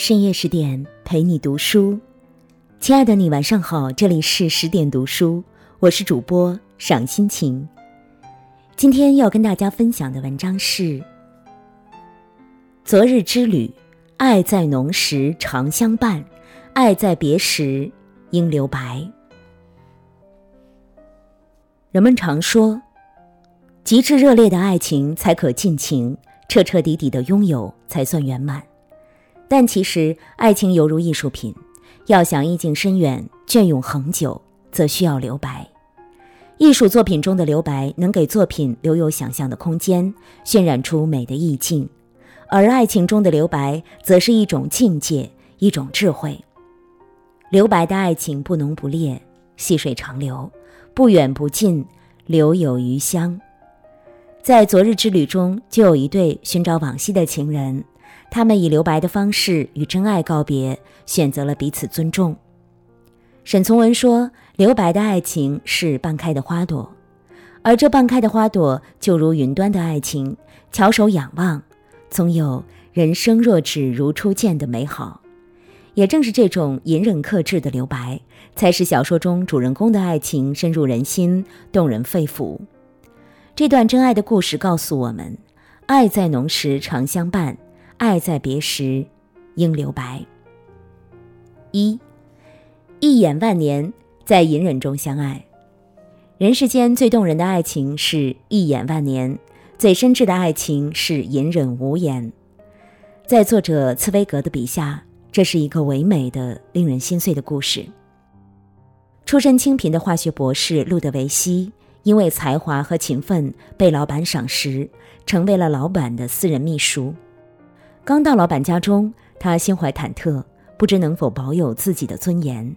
深夜十点陪你读书，亲爱的你晚上好，这里是十点读书，我是主播赏心情。今天要跟大家分享的文章是《昨日之旅》，爱在浓时长相伴，爱在别时应留白。人们常说，极致热烈的爱情才可尽情，彻彻底底的拥有才算圆满。但其实，爱情犹如艺术品，要想意境深远、隽永恒久，则需要留白。艺术作品中的留白，能给作品留有想象的空间，渲染出美的意境；而爱情中的留白，则是一种境界，一种智慧。留白的爱情不浓不烈，细水长流，不远不近，留有余香。在《昨日之旅》中，就有一对寻找往昔的情人。他们以留白的方式与真爱告别，选择了彼此尊重。沈从文说：“留白的爱情是半开的花朵，而这半开的花朵就如云端的爱情，翘首仰望，总有人生若只如初见的美好。”也正是这种隐忍克制的留白，才使小说中主人公的爱情深入人心，动人肺腑。这段真爱的故事告诉我们：爱在浓时常相伴。爱在别时，应留白。一，一眼万年，在隐忍中相爱。人世间最动人的爱情是一眼万年，最深挚的爱情是隐忍无言。在作者茨威格的笔下，这是一个唯美的、令人心碎的故事。出身清贫的化学博士路德维希，因为才华和勤奋被老板赏识，成为了老板的私人秘书。刚到老板家中，他心怀忐忑，不知能否保有自己的尊严。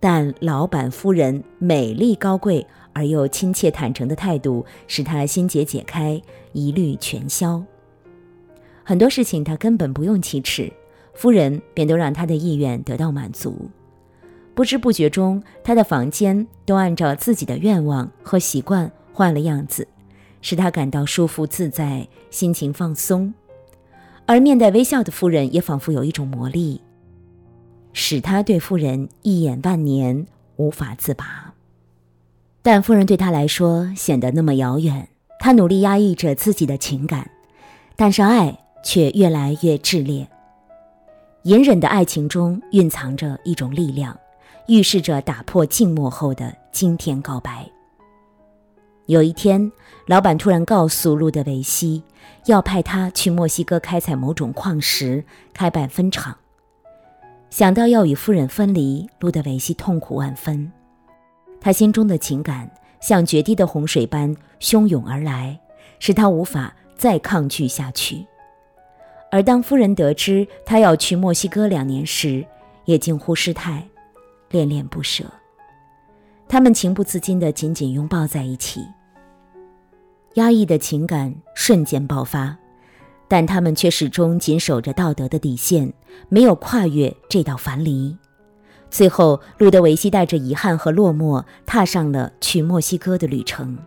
但老板夫人美丽高贵而又亲切坦诚的态度，使他心结解开，疑虑全消。很多事情他根本不用启齿，夫人便都让他的意愿得到满足。不知不觉中，他的房间都按照自己的愿望和习惯换了样子，使他感到舒服自在，心情放松。而面带微笑的夫人也仿佛有一种魔力，使他对夫人一眼万年无法自拔。但夫人对他来说显得那么遥远。他努力压抑着自己的情感，但是爱却越来越炽烈。隐忍的爱情中蕴藏着一种力量，预示着打破静默后的惊天告白。有一天，老板突然告诉路德维希，要派他去墨西哥开采某种矿石，开办分厂。想到要与夫人分离，路德维希痛苦万分。他心中的情感像决堤的洪水般汹涌而来，使他无法再抗拒下去。而当夫人得知他要去墨西哥两年时，也近乎失态，恋恋不舍。他们情不自禁地紧紧拥抱在一起，压抑的情感瞬间爆发，但他们却始终紧守着道德的底线，没有跨越这道樊篱。最后，路德维希带着遗憾和落寞，踏上了去墨西哥的旅程。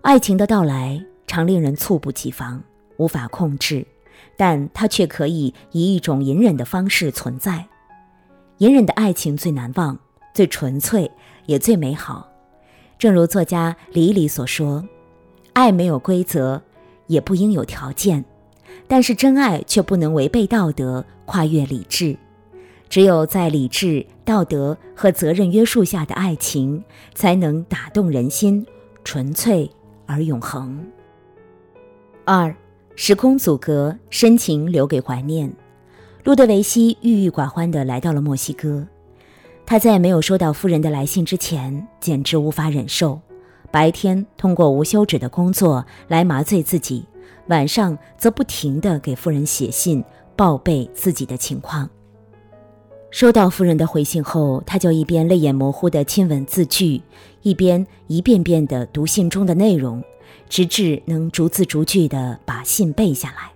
爱情的到来常令人猝不及防，无法控制，但它却可以以一种隐忍的方式存在。隐忍的爱情最难忘。最纯粹也最美好，正如作家李李所说：“爱没有规则，也不应有条件，但是真爱却不能违背道德，跨越理智。只有在理智、道德和责任约束下的爱情，才能打动人心，纯粹而永恒。”二，时空阻隔，深情留给怀念。路德维希郁郁寡欢地来到了墨西哥。他在没有收到夫人的来信之前，简直无法忍受。白天通过无休止的工作来麻醉自己，晚上则不停地给夫人写信报备自己的情况。收到夫人的回信后，他就一边泪眼模糊地亲吻字句，一边一遍遍地读信中的内容，直至能逐字逐句地把信背下来。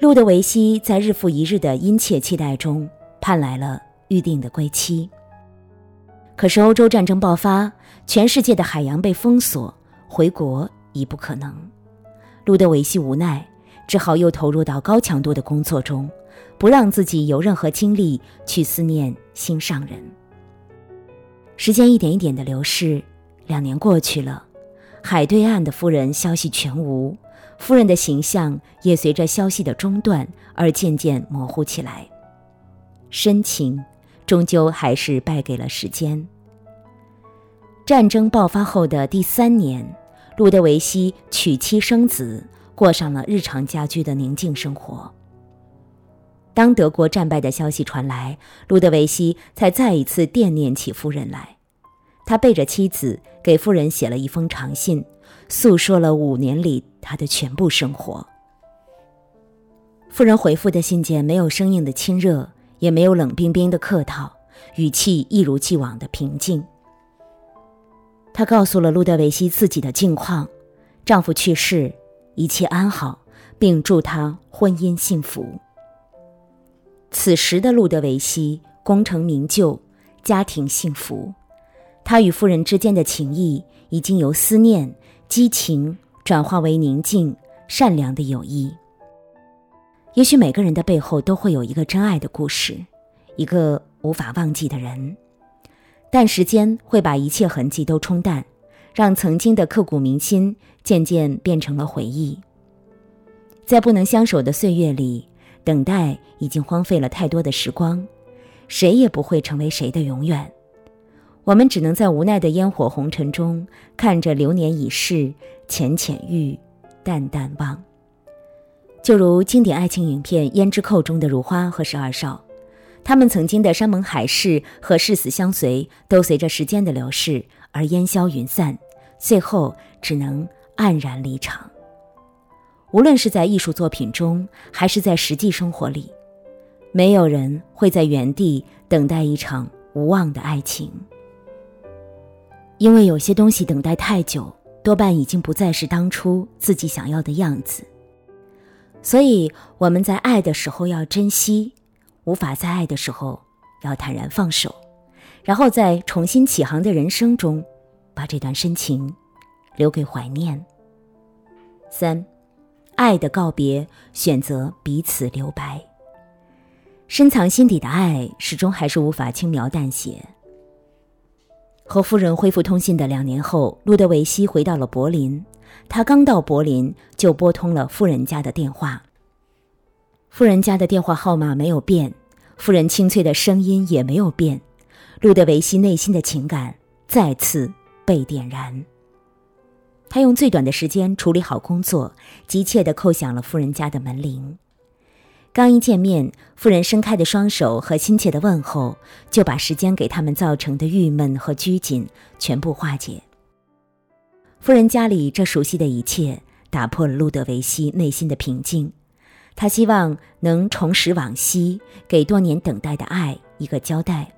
路德维希在日复一日的殷切期待中，盼来了。预定的归期。可是欧洲战争爆发，全世界的海洋被封锁，回国已不可能。路德维希无奈，只好又投入到高强度的工作中，不让自己有任何精力去思念心上人。时间一点一点的流逝，两年过去了，海对岸的夫人消息全无，夫人的形象也随着消息的中断而渐渐模糊起来。深情终究还是败给了时间。战争爆发后的第三年，路德维希娶妻生子，过上了日常家居的宁静生活。当德国战败的消息传来，路德维希才再一次惦念起夫人来。他背着妻子给夫人写了一封长信，诉说了五年里他的全部生活。夫人回复的信件没有生硬的亲热，也没有冷冰冰的客套，语气一如既往的平静。她告诉了路德维希自己的近况，丈夫去世，一切安好，并祝她婚姻幸福。此时的路德维希功成名就，家庭幸福，他与夫人之间的情谊已经由思念、激情转化为宁静、善良的友谊。也许每个人的背后都会有一个真爱的故事，一个无法忘记的人，但时间会把一切痕迹都冲淡，让曾经的刻骨铭心渐渐变成了回忆。在不能相守的岁月里。等待已经荒废了太多的时光，谁也不会成为谁的永远。我们只能在无奈的烟火红尘中，看着流年已逝，浅浅遇，淡淡忘。就如经典爱情影片《胭脂扣》中的如花和十二少，他们曾经的山盟海誓和誓死相随，都随着时间的流逝而烟消云散，最后只能黯然离场。无论是在艺术作品中，还是在实际生活里，没有人会在原地等待一场无望的爱情。因为有些东西等待太久，多半已经不再是当初自己想要的样子。所以我们在爱的时候要珍惜，无法在爱的时候要坦然放手，然后在重新起航的人生中，把这段深情留给怀念。三。爱的告别，选择彼此留白。深藏心底的爱，始终还是无法轻描淡写。和夫人恢复通信的两年后，路德维希回到了柏林。他刚到柏林，就拨通了夫人家的电话。夫人家的电话号码没有变，夫人清脆的声音也没有变。路德维希内心的情感再次被点燃。他用最短的时间处理好工作，急切地叩响了夫人家的门铃。刚一见面，夫人伸开的双手和亲切的问候，就把时间给他们造成的郁闷和拘谨全部化解。夫人家里这熟悉的一切，打破了路德维希内心的平静。他希望能重拾往昔，给多年等待的爱一个交代。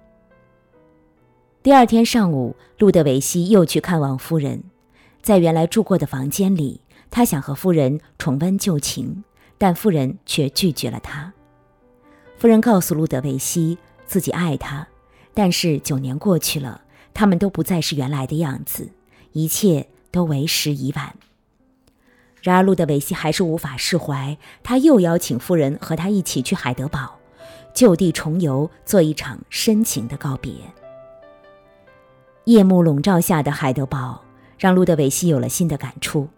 第二天上午，路德维希又去看望夫人。在原来住过的房间里，他想和夫人重温旧情，但夫人却拒绝了他。夫人告诉路德维希自己爱他，但是九年过去了，他们都不再是原来的样子，一切都为时已晚。然而路德维希还是无法释怀，他又邀请夫人和他一起去海德堡，就地重游，做一场深情的告别。夜幕笼罩下的海德堡。让路德维希有了新的感触，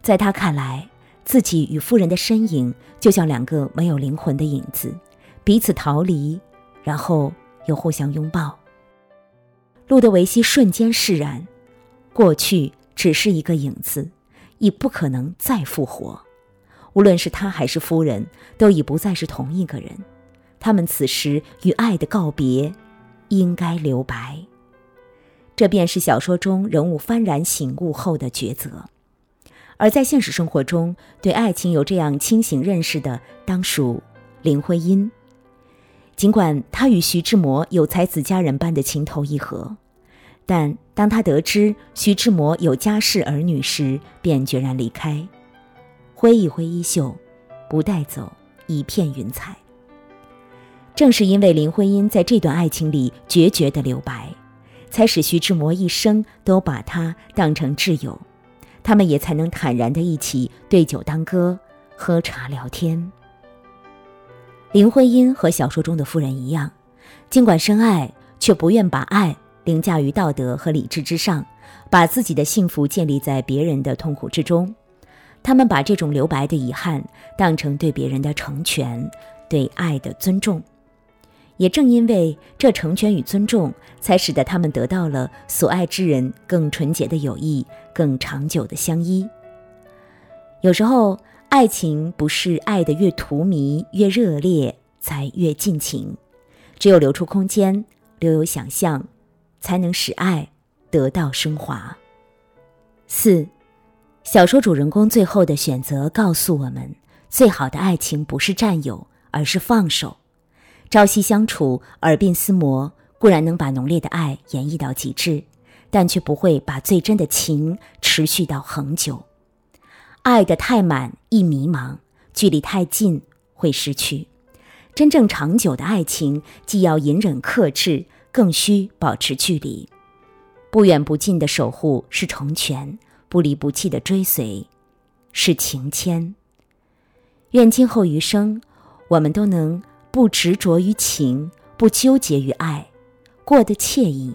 在他看来，自己与夫人的身影就像两个没有灵魂的影子，彼此逃离，然后又互相拥抱。路德维希瞬间释然，过去只是一个影子，已不可能再复活。无论是他还是夫人，都已不再是同一个人。他们此时与爱的告别，应该留白。这便是小说中人物幡然醒悟后的抉择，而在现实生活中，对爱情有这样清醒认识的，当属林徽因。尽管她与徐志摩有才子佳人般的情投意合，但当她得知徐志摩有家室儿女时，便决然离开，挥一挥衣袖，不带走一片云彩。正是因为林徽因在这段爱情里决绝的留白。才使徐志摩一生都把她当成挚友，他们也才能坦然地一起对酒当歌，喝茶聊天。林徽因和小说中的夫人一样，尽管深爱，却不愿把爱凌驾于道德和理智之上，把自己的幸福建立在别人的痛苦之中。他们把这种留白的遗憾当成对别人的成全，对爱的尊重。也正因为这成全与尊重，才使得他们得到了所爱之人更纯洁的友谊，更长久的相依。有时候，爱情不是爱的越荼蘼、越热烈才越尽情，只有留出空间，留有想象，才能使爱得到升华。四，小说主人公最后的选择告诉我们：最好的爱情不是占有，而是放手。朝夕相处，耳鬓厮磨，固然能把浓烈的爱演绎到极致，但却不会把最真的情持续到恒久。爱的太满易迷茫，距离太近会失去。真正长久的爱情，既要隐忍克制，更需保持距离。不远不近的守护是成全，不离不弃的追随是情牵。愿今后余生，我们都能。不执着于情，不纠结于爱，过得惬意，